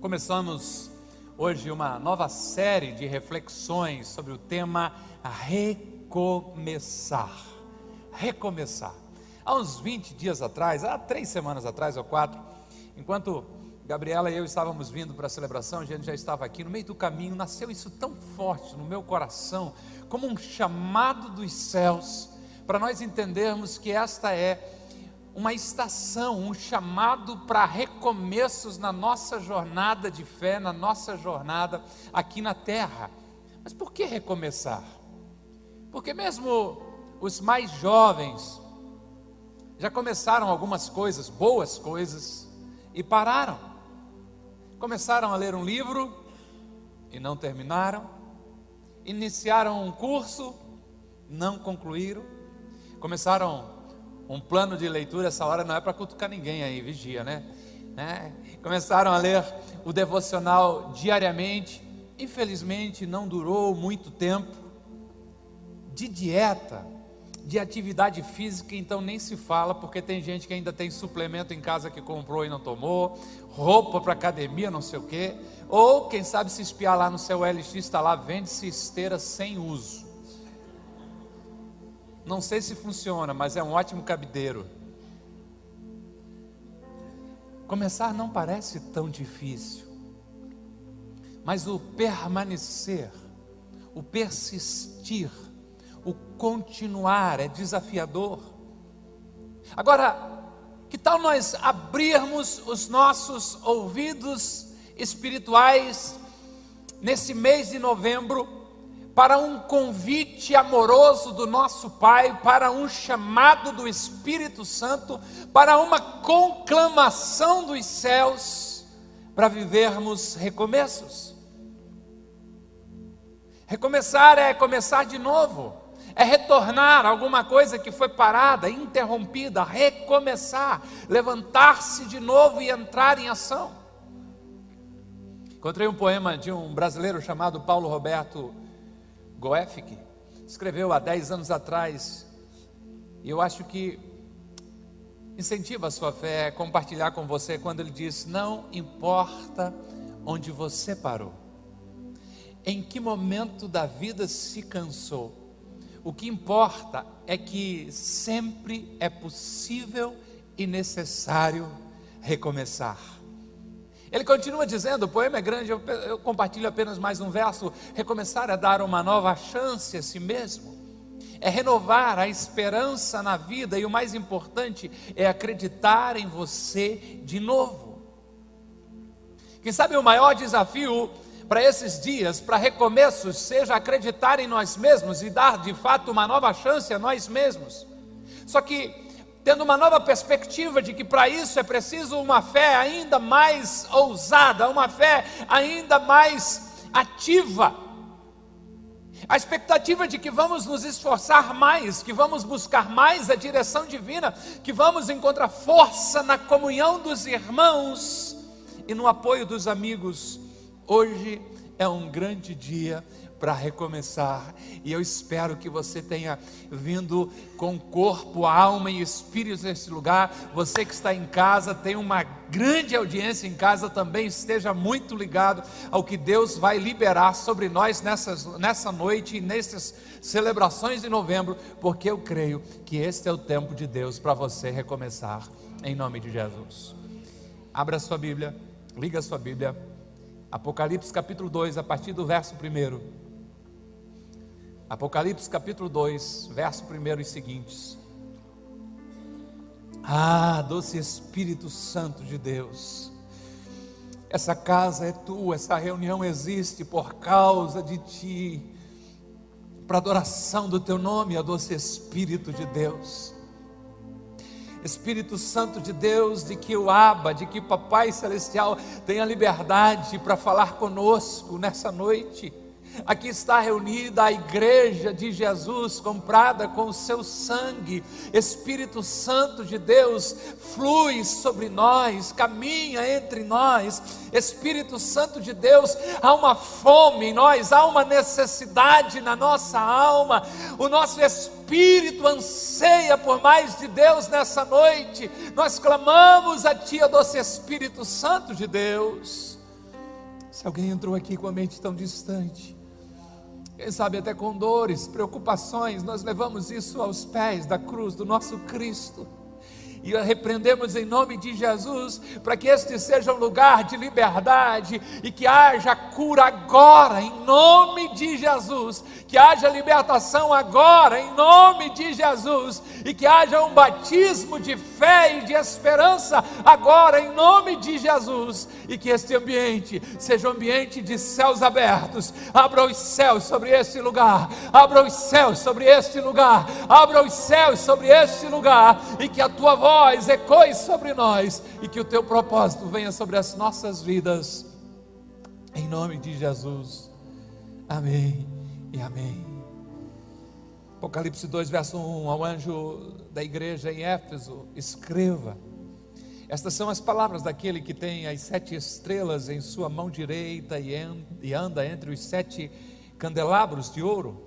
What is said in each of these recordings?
Começamos hoje uma nova série de reflexões sobre o tema recomeçar. Recomeçar. Há uns 20 dias atrás, há três semanas atrás ou quatro, enquanto Gabriela e eu estávamos vindo para a celebração, a gente já estava aqui no meio do caminho, nasceu isso tão forte no meu coração, como um chamado dos céus, para nós entendermos que esta é uma estação, um chamado para recomeços na nossa jornada de fé, na nossa jornada aqui na terra. Mas por que recomeçar? Porque mesmo os mais jovens já começaram algumas coisas, boas coisas, e pararam. Começaram a ler um livro e não terminaram. Iniciaram um curso, não concluíram. Começaram um plano de leitura, essa hora não é para cutucar ninguém aí, vigia, né? né? Começaram a ler o devocional diariamente, infelizmente não durou muito tempo. De dieta, de atividade física, então nem se fala, porque tem gente que ainda tem suplemento em casa que comprou e não tomou, roupa para academia, não sei o quê, ou quem sabe se espiar lá no seu LX, está lá, vende-se esteira sem uso. Não sei se funciona, mas é um ótimo cabideiro. Começar não parece tão difícil, mas o permanecer, o persistir, o continuar é desafiador. Agora, que tal nós abrirmos os nossos ouvidos espirituais nesse mês de novembro para um convite amoroso do nosso Pai, para um chamado do Espírito Santo, para uma conclamação dos céus, para vivermos recomeços. Recomeçar é começar de novo, é retornar alguma coisa que foi parada, interrompida, recomeçar, levantar-se de novo e entrar em ação. Encontrei um poema de um brasileiro chamado Paulo Roberto Goefik, escreveu há 10 anos atrás, e eu acho que incentiva a sua fé compartilhar com você quando ele diz: Não importa onde você parou, em que momento da vida se cansou, o que importa é que sempre é possível e necessário recomeçar. Ele continua dizendo: o poema é grande, eu, eu compartilho apenas mais um verso. Recomeçar é dar uma nova chance a si mesmo, é renovar a esperança na vida, e o mais importante é acreditar em você de novo. Quem sabe o maior desafio para esses dias, para recomeços, seja acreditar em nós mesmos e dar de fato uma nova chance a nós mesmos. Só que tendo uma nova perspectiva de que para isso é preciso uma fé ainda mais ousada, uma fé ainda mais ativa. A expectativa de que vamos nos esforçar mais, que vamos buscar mais a direção divina, que vamos encontrar força na comunhão dos irmãos e no apoio dos amigos. Hoje é um grande dia para recomeçar. E eu espero que você tenha vindo com corpo, alma e espírito nesse lugar. Você que está em casa, tem uma grande audiência em casa também, esteja muito ligado ao que Deus vai liberar sobre nós nessas, nessa noite e nessas celebrações de novembro, porque eu creio que este é o tempo de Deus para você recomeçar, em nome de Jesus. Abra sua Bíblia, liga sua Bíblia. Apocalipse capítulo 2, a partir do verso 1. Apocalipse capítulo 2, verso 1 e seguintes. Ah, doce Espírito Santo de Deus, essa casa é tua, essa reunião existe por causa de ti, para adoração do teu nome, a doce Espírito de Deus. Espírito Santo de Deus, de que o Abba, de que o Papai Celestial tenha liberdade para falar conosco nessa noite Aqui está reunida a igreja de Jesus, comprada com o seu sangue. Espírito Santo de Deus flui sobre nós, caminha entre nós. Espírito Santo de Deus, há uma fome em nós, há uma necessidade na nossa alma. O nosso espírito anseia por mais de Deus nessa noite. Nós clamamos a Ti, doce Espírito Santo de Deus. Se alguém entrou aqui com a mente tão distante, quem sabe até com dores, preocupações, nós levamos isso aos pés da cruz do nosso Cristo e repreendemos em nome de Jesus, para que este seja um lugar de liberdade e que haja cura agora, em nome de Jesus, que haja libertação agora, em nome de Jesus, e que haja um batismo de fé e de esperança agora, em nome de Jesus, e que este ambiente seja um ambiente de céus abertos. Abra os céus sobre este lugar, abra os céus sobre este lugar, abra os céus sobre este lugar, e que a tua voz voz ecoe sobre nós e que o teu propósito venha sobre as nossas vidas. Em nome de Jesus. Amém e amém. Apocalipse 2, verso 1, ao anjo da igreja em Éfeso, escreva. Estas são as palavras daquele que tem as sete estrelas em sua mão direita e anda entre os sete candelabros de ouro.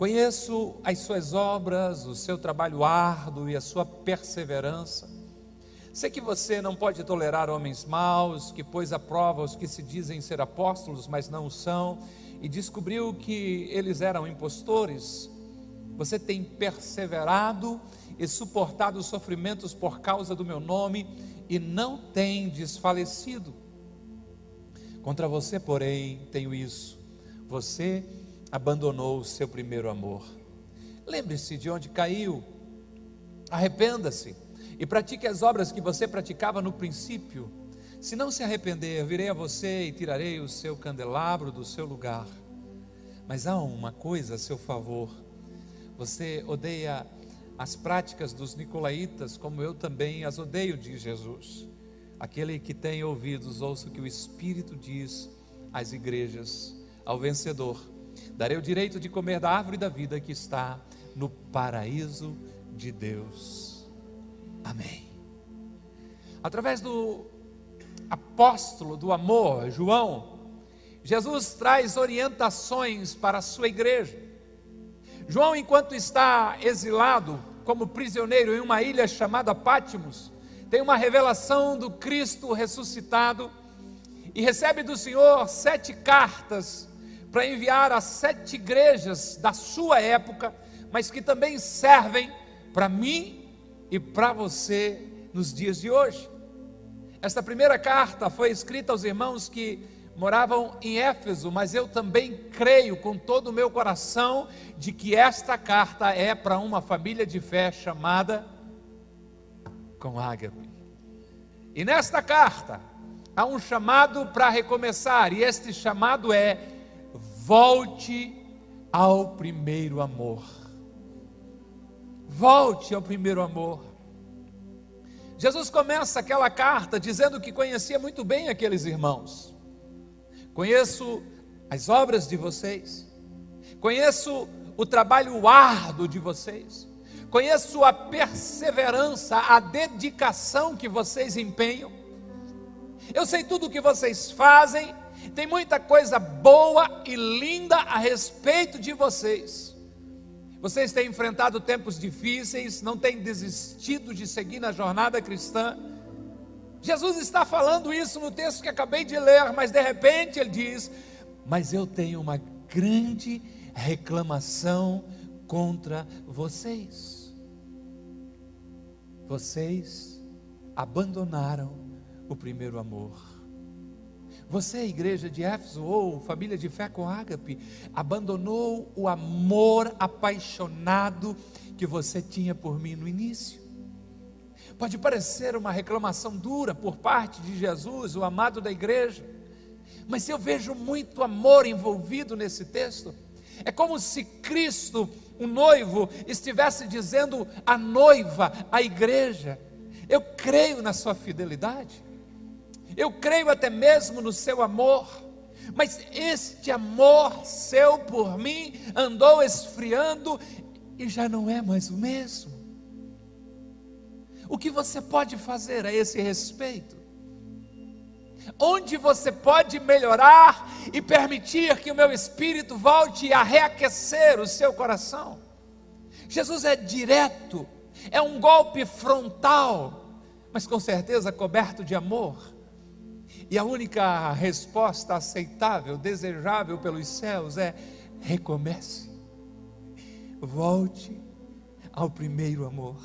Conheço as suas obras, o seu trabalho árduo e a sua perseverança. Sei que você não pode tolerar homens maus, que pôs à prova os que se dizem ser apóstolos, mas não são, e descobriu que eles eram impostores. Você tem perseverado e suportado os sofrimentos por causa do meu nome e não tem desfalecido. Contra você, porém, tenho isso. Você abandonou o seu primeiro amor. Lembre-se de onde caiu, arrependa-se e pratique as obras que você praticava no princípio. Se não se arrepender, virei a você e tirarei o seu candelabro do seu lugar. Mas há uma coisa a seu favor: você odeia as práticas dos nicolaítas, como eu também as odeio, diz Jesus. Aquele que tem ouvidos, ouça o que o Espírito diz às igrejas. Ao vencedor, darei o direito de comer da árvore da vida que está no paraíso de Deus. Amém. Através do apóstolo do amor, João, Jesus traz orientações para a sua igreja. João, enquanto está exilado como prisioneiro em uma ilha chamada Pátimos, tem uma revelação do Cristo ressuscitado e recebe do Senhor sete cartas para enviar a sete igrejas da sua época, mas que também servem para mim e para você nos dias de hoje. Esta primeira carta foi escrita aos irmãos que moravam em Éfeso, mas eu também creio com todo o meu coração de que esta carta é para uma família de fé chamada com ágape. E nesta carta há um chamado para recomeçar, e este chamado é Volte ao primeiro amor. Volte ao primeiro amor. Jesus começa aquela carta dizendo que conhecia muito bem aqueles irmãos. Conheço as obras de vocês, conheço o trabalho árduo de vocês, conheço a perseverança, a dedicação que vocês empenham. Eu sei tudo o que vocês fazem tem muita coisa boa e linda a respeito de vocês. Vocês têm enfrentado tempos difíceis, não têm desistido de seguir na jornada cristã. Jesus está falando isso no texto que acabei de ler, mas de repente ele diz: Mas eu tenho uma grande reclamação contra vocês. Vocês abandonaram o primeiro amor. Você, igreja de Éfeso, ou família de fé com ágape, abandonou o amor apaixonado que você tinha por mim no início. Pode parecer uma reclamação dura por parte de Jesus, o amado da igreja, mas eu vejo muito amor envolvido nesse texto. É como se Cristo, o noivo, estivesse dizendo à noiva, à igreja: Eu creio na sua fidelidade eu creio até mesmo no seu amor, mas este amor seu por mim andou esfriando e já não é mais o mesmo. O que você pode fazer a esse respeito? Onde você pode melhorar e permitir que o meu espírito volte a reaquecer o seu coração? Jesus é direto, é um golpe frontal, mas com certeza coberto de amor. E a única resposta aceitável, desejável pelos céus é: recomece, volte ao primeiro amor.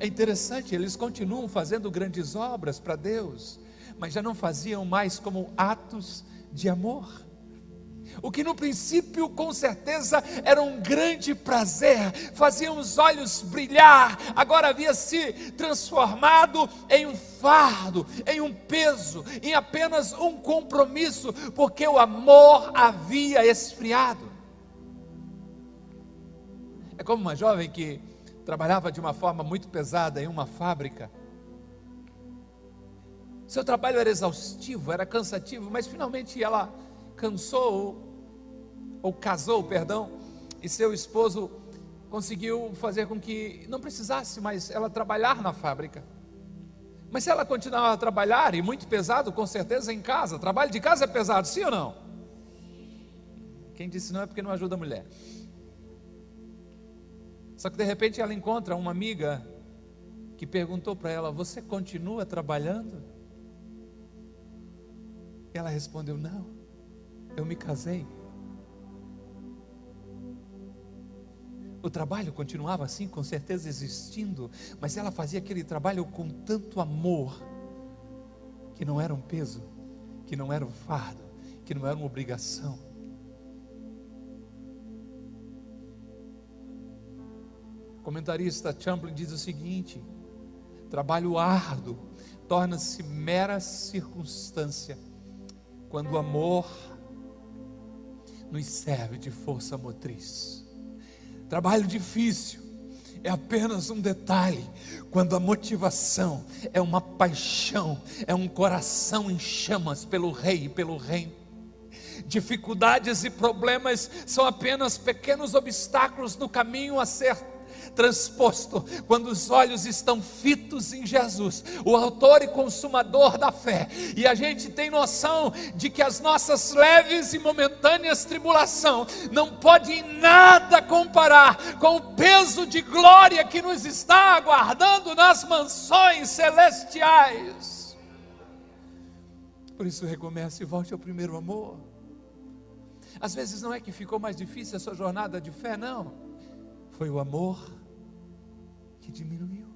É interessante, eles continuam fazendo grandes obras para Deus, mas já não faziam mais como atos de amor. O que no princípio, com certeza, era um grande prazer, fazia os olhos brilhar, agora havia se transformado em um fardo, em um peso, em apenas um compromisso, porque o amor havia esfriado. É como uma jovem que trabalhava de uma forma muito pesada em uma fábrica. Seu trabalho era exaustivo, era cansativo, mas finalmente ela cansou ou casou, perdão, e seu esposo conseguiu fazer com que não precisasse mais ela trabalhar na fábrica. Mas se ela continuava a trabalhar, e muito pesado, com certeza, em casa, trabalho de casa é pesado, sim ou não? Quem disse não é porque não ajuda a mulher. Só que de repente ela encontra uma amiga que perguntou para ela: Você continua trabalhando? E ela respondeu: Não, eu me casei. O trabalho continuava assim, com certeza existindo, mas ela fazia aquele trabalho com tanto amor, que não era um peso, que não era um fardo, que não era uma obrigação. O comentarista Champlin diz o seguinte: trabalho árduo torna-se mera circunstância quando o amor nos serve de força motriz. Trabalho difícil é apenas um detalhe, quando a motivação é uma paixão, é um coração em chamas pelo Rei e pelo Reino. Dificuldades e problemas são apenas pequenos obstáculos no caminho a ser transposto quando os olhos estão fitos em Jesus, o autor e consumador da fé, e a gente tem noção de que as nossas leves e momentâneas tribulação não pode em nada comparar com o peso de glória que nos está aguardando nas mansões celestiais. Por isso recomece e volte ao primeiro amor. Às vezes não é que ficou mais difícil a sua jornada de fé, não. Foi o amor que diminuiu.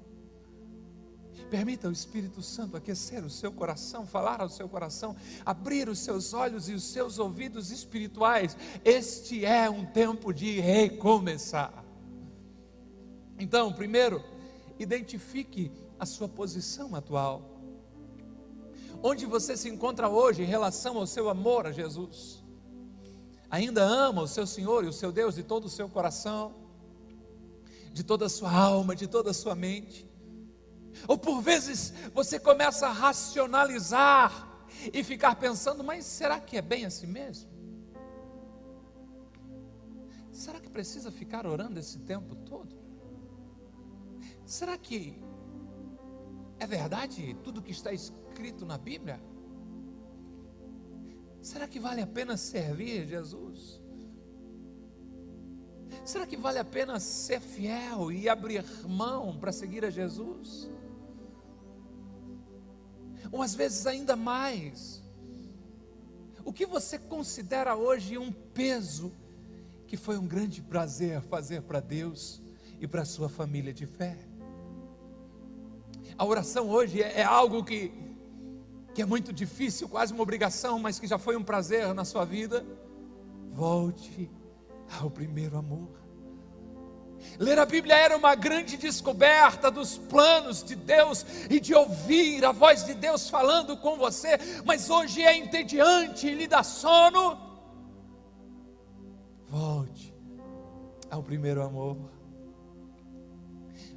Permita o Espírito Santo aquecer o seu coração, falar ao seu coração, abrir os seus olhos e os seus ouvidos espirituais. Este é um tempo de recomeçar. Então, primeiro, identifique a sua posição atual. Onde você se encontra hoje em relação ao seu amor a Jesus? Ainda ama o seu Senhor e o seu Deus de todo o seu coração? De toda a sua alma, de toda a sua mente. Ou por vezes você começa a racionalizar e ficar pensando, mas será que é bem assim mesmo? Será que precisa ficar orando esse tempo todo? Será que é verdade tudo que está escrito na Bíblia? Será que vale a pena servir Jesus? Será que vale a pena ser fiel e abrir mão para seguir a Jesus? Ou às vezes ainda mais, o que você considera hoje um peso que foi um grande prazer fazer para Deus e para sua família de fé? A oração hoje é, é algo que, que é muito difícil, quase uma obrigação, mas que já foi um prazer na sua vida. Volte ao primeiro amor. Ler a Bíblia era uma grande descoberta dos planos de Deus e de ouvir a voz de Deus falando com você, mas hoje é entediante e lhe dá sono. Volte ao primeiro amor.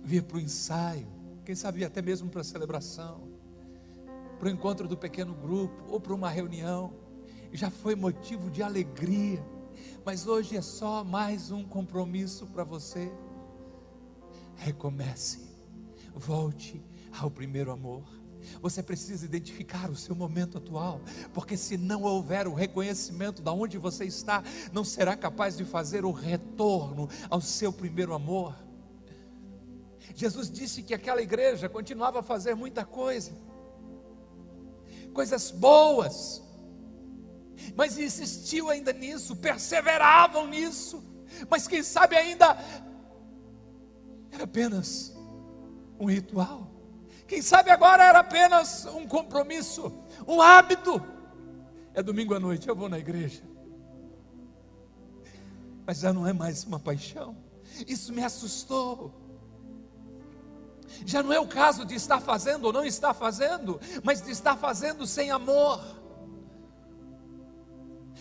Via para o ensaio, quem sabe até mesmo para a celebração, para o encontro do pequeno grupo ou para uma reunião. Já foi motivo de alegria mas hoje é só mais um compromisso para você. Recomece, volte ao primeiro amor. Você precisa identificar o seu momento atual, porque se não houver o reconhecimento da onde você está, não será capaz de fazer o retorno ao seu primeiro amor. Jesus disse que aquela igreja continuava a fazer muita coisa, coisas boas, mas insistiu ainda nisso, perseveravam nisso, mas quem sabe ainda era apenas um ritual, quem sabe agora era apenas um compromisso, um hábito. É domingo à noite, eu vou na igreja, mas já não é mais uma paixão, isso me assustou. Já não é o caso de estar fazendo ou não estar fazendo, mas de estar fazendo sem amor.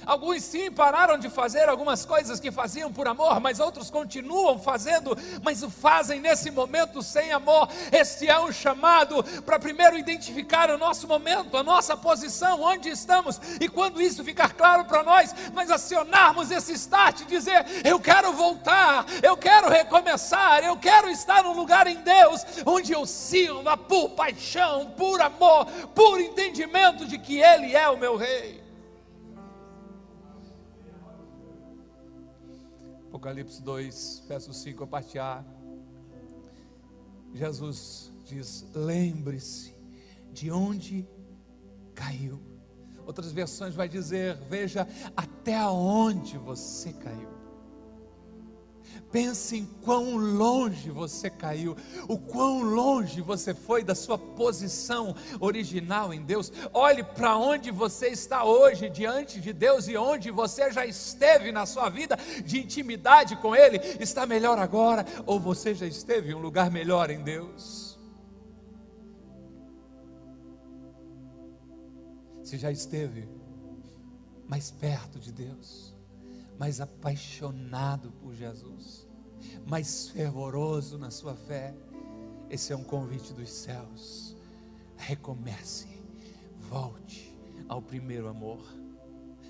Alguns sim pararam de fazer algumas coisas que faziam por amor, mas outros continuam fazendo, mas o fazem nesse momento sem amor. Este é um chamado para primeiro identificar o nosso momento, a nossa posição, onde estamos, e quando isso ficar claro para nós, nós acionarmos esse start e dizer: Eu quero voltar, eu quero recomeçar, eu quero estar num lugar em Deus onde eu sirva por paixão, por amor, por entendimento de que Ele é o meu Rei. Apocalipse 2, verso 5, a parte A. Jesus diz: Lembre-se de onde caiu. Outras versões vai dizer: Veja até onde você caiu. Pense em quão longe você caiu, o quão longe você foi da sua posição original em Deus. Olhe para onde você está hoje diante de Deus e onde você já esteve na sua vida de intimidade com Ele. Está melhor agora ou você já esteve em um lugar melhor em Deus? Se já esteve mais perto de Deus mais apaixonado por Jesus, mais fervoroso na sua fé. Esse é um convite dos céus. Recomece, volte ao primeiro amor.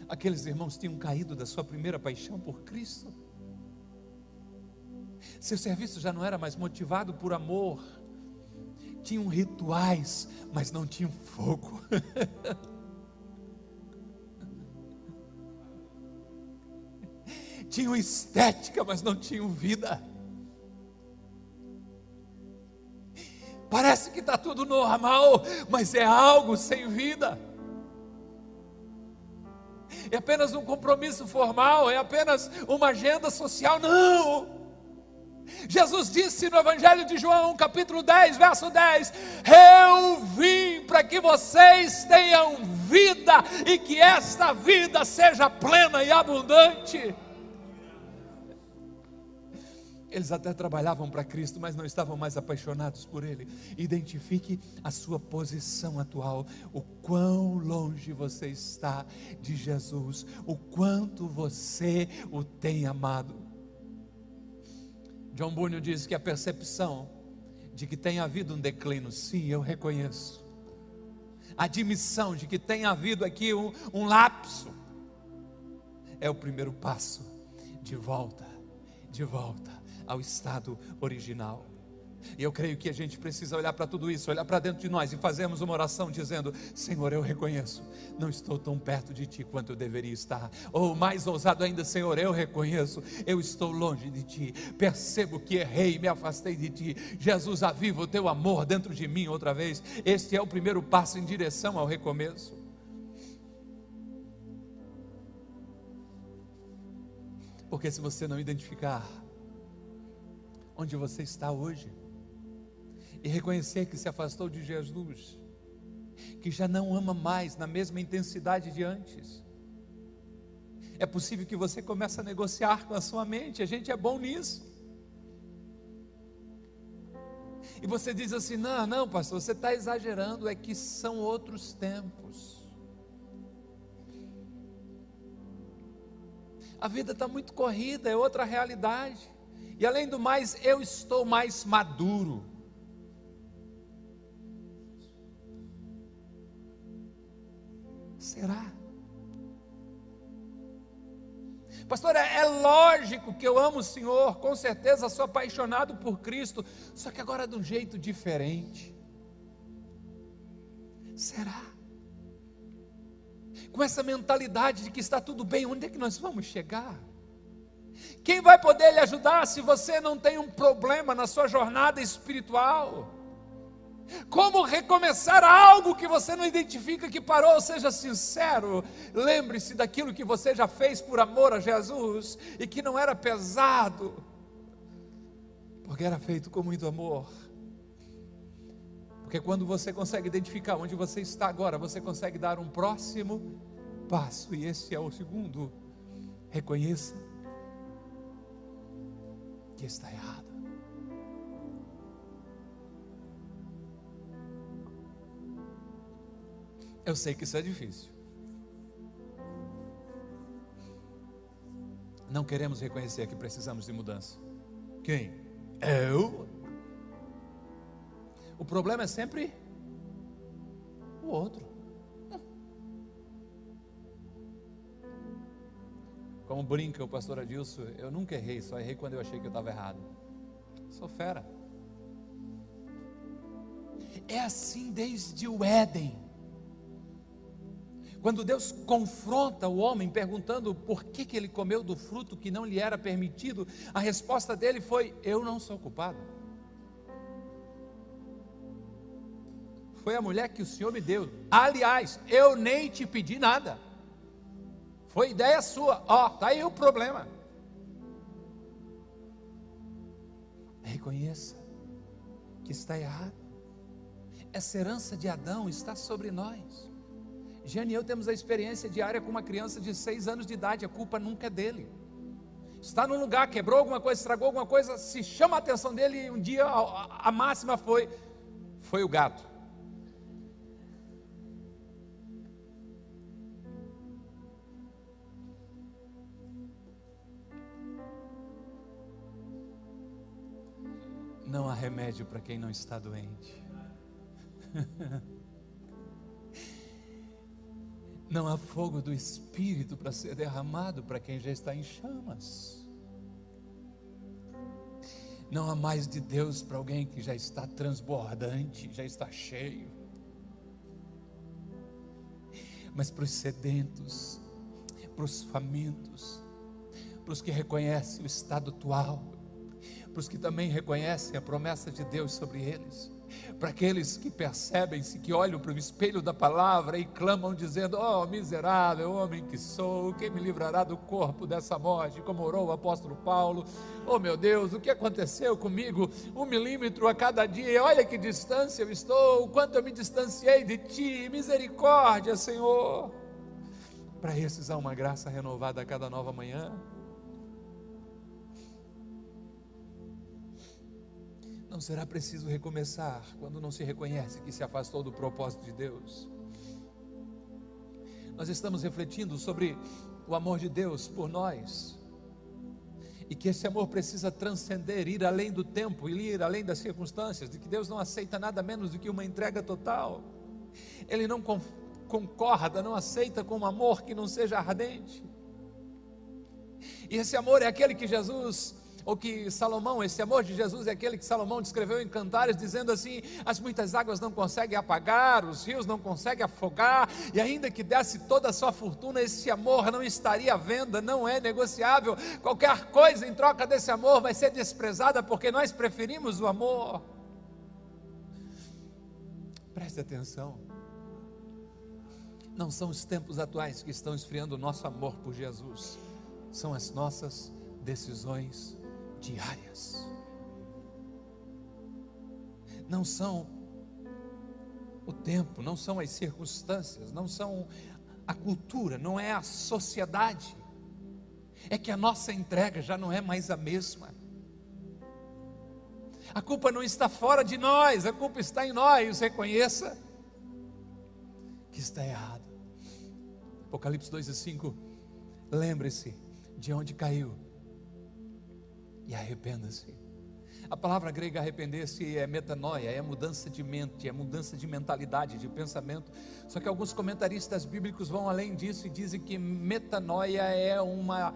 Aqueles irmãos tinham caído da sua primeira paixão por Cristo. Seu serviço já não era mais motivado por amor. Tinham rituais, mas não tinham fogo. tinham estética, mas não tinham vida. Parece que está tudo normal, mas é algo sem vida. É apenas um compromisso formal, é apenas uma agenda social. Não! Jesus disse no Evangelho de João, capítulo 10, verso 10: Eu vim para que vocês tenham vida e que esta vida seja plena e abundante. Eles até trabalhavam para Cristo, mas não estavam mais apaixonados por Ele. Identifique a sua posição atual, o quão longe você está de Jesus, o quanto você o tem amado. John Bunyan diz que a percepção de que tem havido um declínio, sim, eu reconheço. A admissão de que tem havido aqui um, um lapso, é o primeiro passo de volta, de volta ao estado original. E eu creio que a gente precisa olhar para tudo isso, olhar para dentro de nós e fazermos uma oração dizendo: Senhor, eu reconheço, não estou tão perto de Ti quanto eu deveria estar. Ou mais ousado ainda, Senhor, eu reconheço, eu estou longe de Ti. Percebo que errei, me afastei de Ti. Jesus, aviva o Teu amor dentro de mim outra vez. Este é o primeiro passo em direção ao recomeço. Porque se você não identificar onde você está hoje e reconhecer que se afastou de Jesus, que já não ama mais na mesma intensidade de antes. É possível que você comece a negociar com a sua mente, a gente é bom nisso. E você diz assim: não, não, pastor, você está exagerando, é que são outros tempos. A vida está muito corrida, é outra realidade. E além do mais, eu estou mais maduro. Será? Pastor, é, é, lógico que eu amo o Senhor, com certeza sou apaixonado por Cristo, só que agora de um jeito diferente. Será? Com essa mentalidade de que está tudo bem, onde é que nós vamos chegar? Quem vai poder lhe ajudar se você não tem um problema na sua jornada espiritual? Como recomeçar algo que você não identifica que parou? Seja sincero. Lembre-se daquilo que você já fez por amor a Jesus e que não era pesado, porque era feito com muito amor. Porque quando você consegue identificar onde você está agora, você consegue dar um próximo passo, e esse é o segundo. Reconheça que está errado. Eu sei que isso é difícil. Não queremos reconhecer que precisamos de mudança. Quem? Eu? O problema é sempre o outro. Como brinca o pastor Adilson, eu nunca errei, só errei quando eu achei que eu estava errado. Sou fera. É assim desde o Éden. Quando Deus confronta o homem perguntando por que, que ele comeu do fruto que não lhe era permitido, a resposta dele foi: Eu não sou culpado. Foi a mulher que o Senhor me deu. Aliás, eu nem te pedi nada. Foi ideia sua. Ó, oh, tá aí o problema. Reconheça que está errado. Essa herança de Adão está sobre nós. Jane e eu temos a experiência diária com uma criança de seis anos de idade, a culpa nunca é dele. Está num lugar, quebrou alguma coisa, estragou alguma coisa, se chama a atenção dele e um dia a, a máxima foi: foi o gato. Não há remédio para quem não está doente. Não há fogo do Espírito para ser derramado para quem já está em chamas. Não há mais de Deus para alguém que já está transbordante, já está cheio. Mas para os sedentos, para os famintos, para os que reconhecem o estado atual, para os que também reconhecem a promessa de Deus sobre eles, para aqueles que percebem-se, que olham para o espelho da palavra e clamam dizendo: Oh, miserável homem que sou, quem me livrará do corpo dessa morte? Como orou o apóstolo Paulo. Oh, meu Deus, o que aconteceu comigo? Um milímetro a cada dia, olha que distância eu estou, o quanto eu me distanciei de ti, misericórdia, Senhor. Para esses há uma graça renovada a cada nova manhã. Não será preciso recomeçar quando não se reconhece que se afastou do propósito de Deus. Nós estamos refletindo sobre o amor de Deus por nós. E que esse amor precisa transcender, ir além do tempo, ir além das circunstâncias, de que Deus não aceita nada menos do que uma entrega total. Ele não concorda, não aceita com um amor que não seja ardente. E esse amor é aquele que Jesus ou que Salomão, esse amor de Jesus é aquele que Salomão descreveu em Cantares, dizendo assim: as muitas águas não conseguem apagar, os rios não conseguem afogar, e ainda que desse toda a sua fortuna, esse amor não estaria à venda, não é negociável. Qualquer coisa em troca desse amor vai ser desprezada, porque nós preferimos o amor. Preste atenção. Não são os tempos atuais que estão esfriando o nosso amor por Jesus, são as nossas decisões diárias. Não são o tempo, não são as circunstâncias, não são a cultura, não é a sociedade. É que a nossa entrega já não é mais a mesma. A culpa não está fora de nós, a culpa está em nós. Reconheça que está errado. Apocalipse 2 e 5. Lembre-se de onde caiu e arrependa-se. A palavra grega arrepender-se é metanoia, é mudança de mente, é mudança de mentalidade, de pensamento. Só que alguns comentaristas bíblicos vão além disso e dizem que metanoia é uma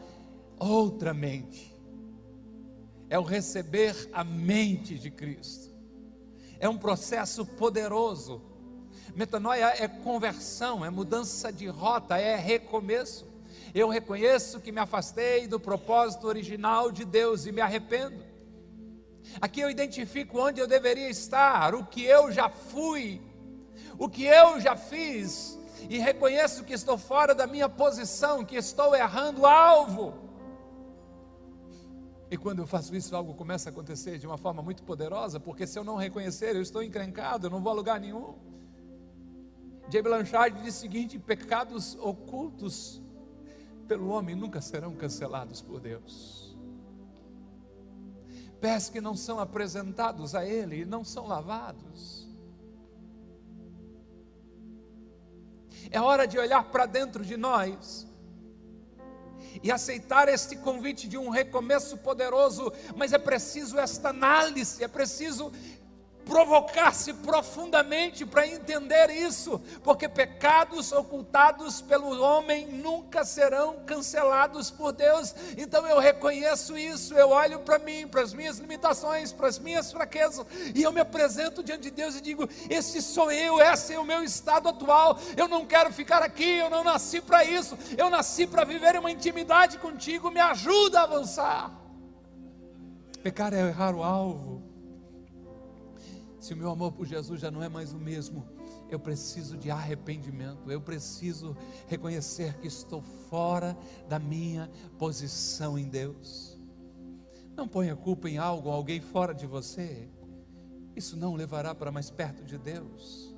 outra mente. É o receber a mente de Cristo. É um processo poderoso. Metanoia é conversão, é mudança de rota, é recomeço. Eu reconheço que me afastei do propósito original de Deus e me arrependo. Aqui eu identifico onde eu deveria estar, o que eu já fui, o que eu já fiz, e reconheço que estou fora da minha posição, que estou errando o alvo. E quando eu faço isso, algo começa a acontecer de uma forma muito poderosa, porque se eu não reconhecer, eu estou encrencado, eu não vou a lugar nenhum. J. Blanchard diz o seguinte: pecados ocultos pelo homem nunca serão cancelados por Deus. Pés que não são apresentados a Ele e não são lavados. É hora de olhar para dentro de nós e aceitar este convite de um recomeço poderoso, mas é preciso esta análise, é preciso provocar-se profundamente para entender isso, porque pecados ocultados pelo homem nunca serão cancelados por Deus. Então eu reconheço isso, eu olho para mim, para as minhas limitações, para as minhas fraquezas, e eu me apresento diante de Deus e digo: Esse sou eu, esse é o meu estado atual. Eu não quero ficar aqui, eu não nasci para isso, eu nasci para viver uma intimidade contigo, me ajuda a avançar. Pecar é errar o alvo se o meu amor por Jesus já não é mais o mesmo, eu preciso de arrependimento, eu preciso reconhecer que estou fora da minha posição em Deus. Não ponha culpa em algo, alguém fora de você, isso não levará para mais perto de Deus.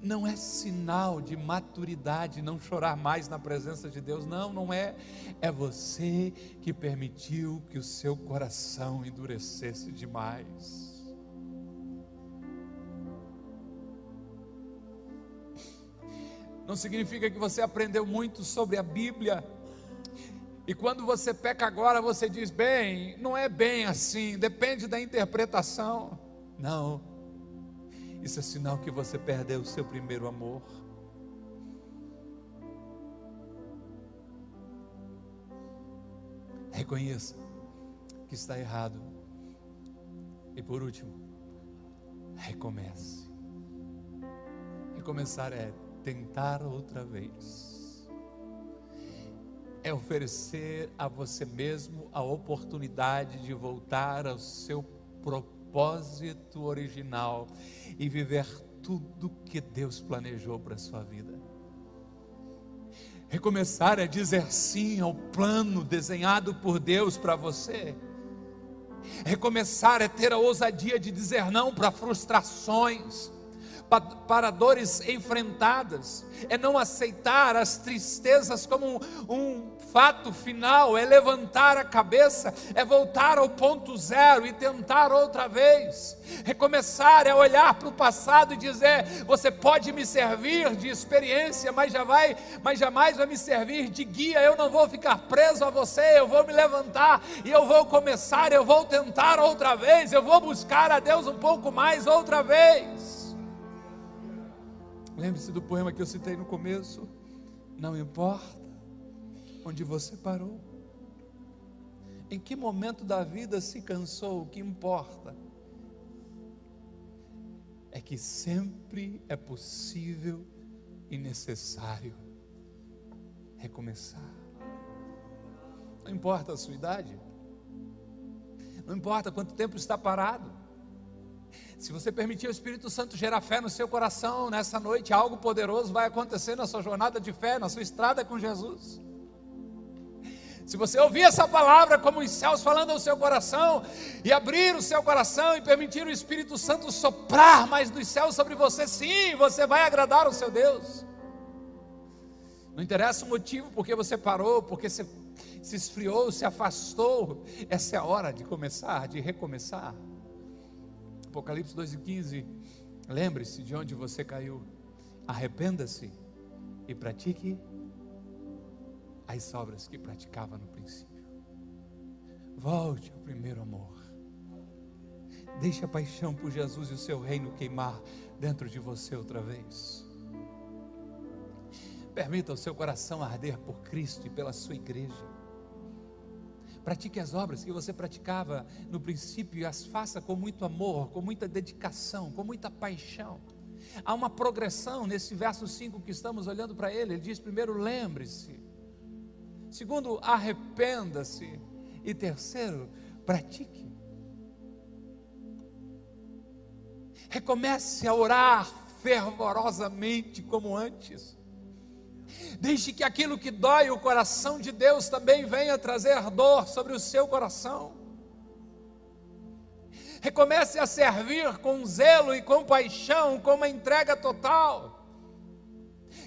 Não é sinal de maturidade não chorar mais na presença de Deus, não, não é. É você que permitiu que o seu coração endurecesse demais. Não significa que você aprendeu muito sobre a Bíblia. E quando você peca agora, você diz, bem, não é bem assim, depende da interpretação. Não, isso é sinal que você perdeu o seu primeiro amor. Reconheça que está errado. E por último, recomece. Recomeçar é tentar outra vez. É oferecer a você mesmo a oportunidade de voltar ao seu propósito original e viver tudo que Deus planejou para a sua vida. Recomeçar é dizer sim ao plano desenhado por Deus para você. Recomeçar é ter a ousadia de dizer não para frustrações para dores enfrentadas, é não aceitar as tristezas como um, um fato final, é levantar a cabeça, é voltar ao ponto zero e tentar outra vez. Recomeçar é olhar para o passado e dizer: você pode me servir de experiência, mas já vai, mas jamais vai me servir de guia. Eu não vou ficar preso a você, eu vou me levantar e eu vou começar, eu vou tentar outra vez, eu vou buscar a Deus um pouco mais outra vez. Lembre-se do poema que eu citei no começo. Não importa onde você parou, em que momento da vida se cansou, o que importa é que sempre é possível e necessário recomeçar. Não importa a sua idade, não importa quanto tempo está parado. Se você permitir o Espírito Santo gerar fé no seu coração nessa noite, algo poderoso vai acontecer na sua jornada de fé, na sua estrada com Jesus. Se você ouvir essa palavra como os céus falando ao seu coração, e abrir o seu coração e permitir o Espírito Santo soprar mais dos céus sobre você, sim, você vai agradar o seu Deus. Não interessa o motivo porque você parou, porque você se esfriou, se afastou, essa é a hora de começar, de recomeçar. Apocalipse 2,15. Lembre-se de onde você caiu. Arrependa-se e pratique as obras que praticava no princípio. Volte ao primeiro amor. Deixe a paixão por Jesus e o seu reino queimar dentro de você outra vez. Permita o seu coração arder por Cristo e pela sua igreja. Pratique as obras que você praticava no princípio e as faça com muito amor, com muita dedicação, com muita paixão. Há uma progressão nesse verso 5 que estamos olhando para ele. Ele diz: primeiro, lembre-se. Segundo, arrependa-se. E terceiro, pratique. Recomece a orar fervorosamente como antes. Deixe que aquilo que dói o coração de Deus também venha trazer dor sobre o seu coração. Recomece a servir com zelo e com paixão, com uma entrega total.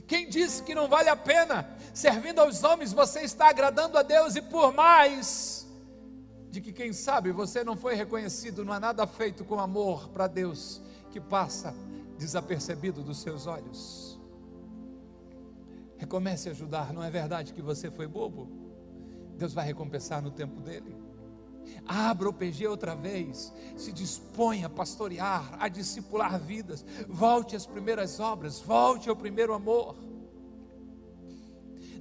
Quem disse que não vale a pena? Servindo aos homens, você está agradando a Deus e por mais de que, quem sabe, você não foi reconhecido, não há nada feito com amor para Deus que passa desapercebido dos seus olhos. Recomece a ajudar, não é verdade que você foi bobo? Deus vai recompensar no tempo dele. Abra o PG outra vez, se dispõe a pastorear, a discipular vidas, volte às primeiras obras, volte ao primeiro amor.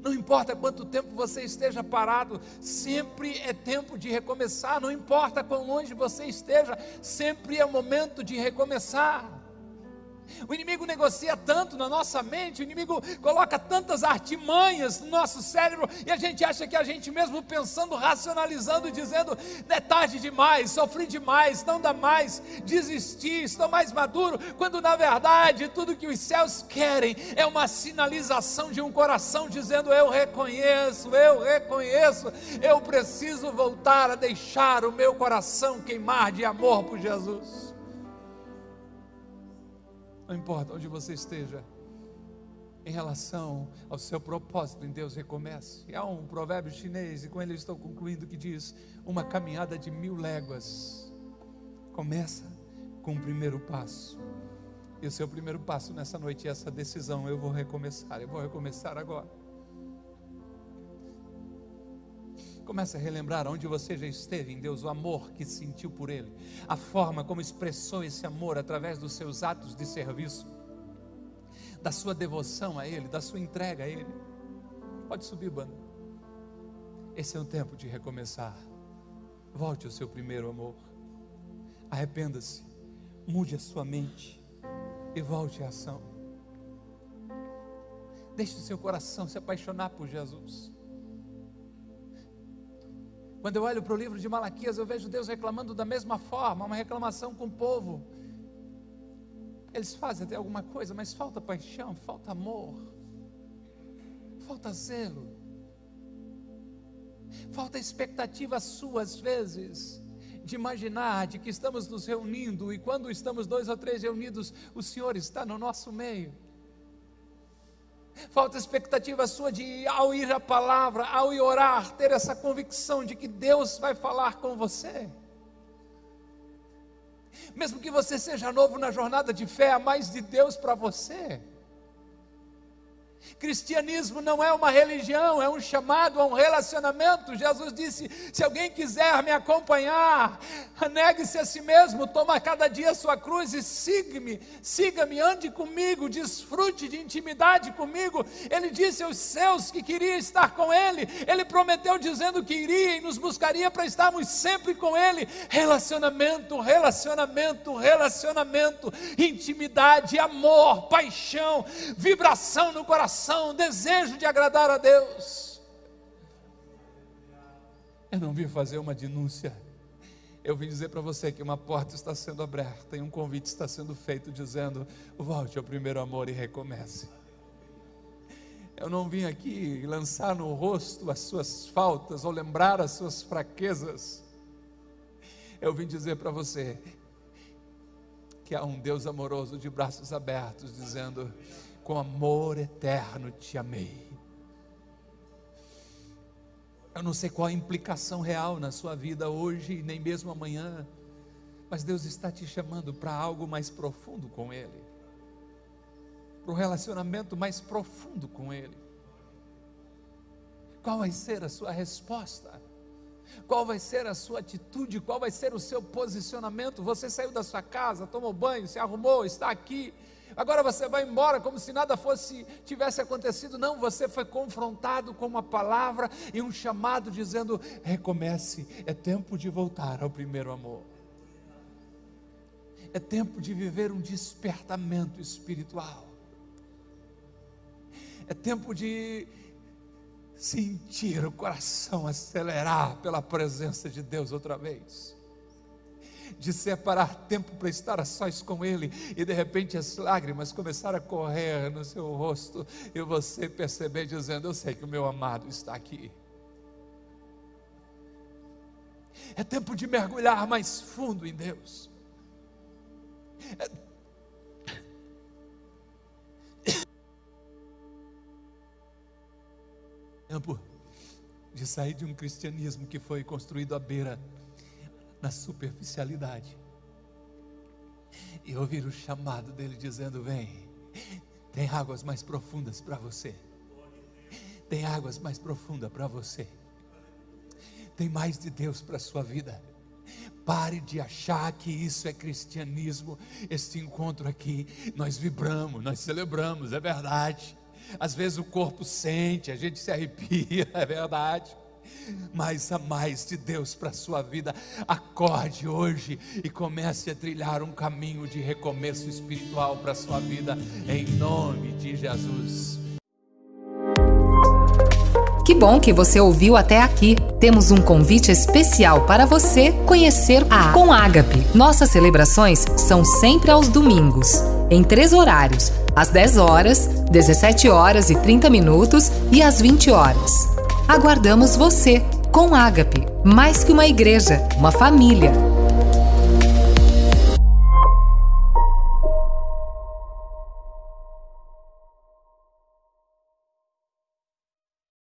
Não importa quanto tempo você esteja parado, sempre é tempo de recomeçar. Não importa quão longe você esteja, sempre é momento de recomeçar. O inimigo negocia tanto na nossa mente, o inimigo coloca tantas artimanhas no nosso cérebro e a gente acha que a gente mesmo pensando, racionalizando, dizendo: é tarde demais, sofri demais, não dá mais, desisti, estou mais maduro, quando na verdade tudo que os céus querem é uma sinalização de um coração dizendo: eu reconheço, eu reconheço, eu preciso voltar a deixar o meu coração queimar de amor por Jesus. Não importa onde você esteja, em relação ao seu propósito em Deus, recomece. Há um provérbio chinês, e com ele estou concluindo, que diz: Uma caminhada de mil léguas começa com o primeiro passo. E o seu primeiro passo nessa noite é essa decisão: eu vou recomeçar, eu vou recomeçar agora. Comece a relembrar onde você já esteve em Deus, o amor que sentiu por Ele, a forma como expressou esse amor através dos seus atos de serviço, da sua devoção a Ele, da sua entrega a Ele. Pode subir, banda. Esse é um tempo de recomeçar. Volte ao seu primeiro amor. Arrependa-se, mude a sua mente e volte à ação. Deixe o seu coração se apaixonar por Jesus. Quando eu olho para o livro de Malaquias, eu vejo Deus reclamando da mesma forma, uma reclamação com o povo. Eles fazem até alguma coisa, mas falta paixão, falta amor, falta zelo, falta expectativa sua, às vezes, de imaginar de que estamos nos reunindo e quando estamos dois ou três reunidos, o Senhor está no nosso meio. Falta expectativa sua de, ao ir à palavra, ao ir orar, ter essa convicção de que Deus vai falar com você. Mesmo que você seja novo na jornada de fé, há mais de Deus para você. Cristianismo não é uma religião, é um chamado a um relacionamento. Jesus disse: se alguém quiser me acompanhar, negue-se a si mesmo, toma cada dia a sua cruz e siga-me, siga-me, ande comigo, desfrute de intimidade comigo. Ele disse aos seus que queria estar com Ele, Ele prometeu dizendo que iria e nos buscaria para estarmos sempre com Ele. Relacionamento, relacionamento, relacionamento, intimidade, amor, paixão, vibração no coração coração, desejo de agradar a Deus. Eu não vim fazer uma denúncia. Eu vim dizer para você que uma porta está sendo aberta e um convite está sendo feito dizendo: volte ao primeiro amor e recomece. Eu não vim aqui lançar no rosto as suas faltas ou lembrar as suas fraquezas. Eu vim dizer para você que há um Deus amoroso de braços abertos dizendo: com amor eterno te amei. Eu não sei qual a implicação real na sua vida hoje, nem mesmo amanhã, mas Deus está te chamando para algo mais profundo com Ele, para um relacionamento mais profundo com Ele. Qual vai ser a sua resposta? Qual vai ser a sua atitude? Qual vai ser o seu posicionamento? Você saiu da sua casa, tomou banho, se arrumou, está aqui Agora você vai embora como se nada fosse tivesse acontecido. Não, você foi confrontado com uma palavra e um chamado dizendo: recomece, é tempo de voltar ao primeiro amor. É tempo de viver um despertamento espiritual. É tempo de sentir o coração acelerar pela presença de Deus outra vez. De separar tempo para estar a sós com Ele, e de repente as lágrimas começaram a correr no seu rosto, e você perceber dizendo: Eu sei que o meu amado está aqui. É tempo de mergulhar mais fundo em Deus. É... Tempo de sair de um cristianismo que foi construído à beira na superficialidade e ouvir o chamado dele dizendo: Vem, tem águas mais profundas para você, tem águas mais profundas para você, tem mais de Deus para a sua vida. Pare de achar que isso é cristianismo. Este encontro aqui, nós vibramos, nós celebramos, é verdade. Às vezes o corpo sente, a gente se arrepia, é verdade mas a mais de Deus para a sua vida. Acorde hoje e comece a trilhar um caminho de recomeço espiritual para a sua vida, em nome de Jesus. Que bom que você ouviu até aqui. Temos um convite especial para você conhecer a Com Ágape. Nossas celebrações são sempre aos domingos, em três horários: às 10 horas, 17 horas e 30 minutos e às 20 horas. Aguardamos você com Ágape, mais que uma igreja, uma família.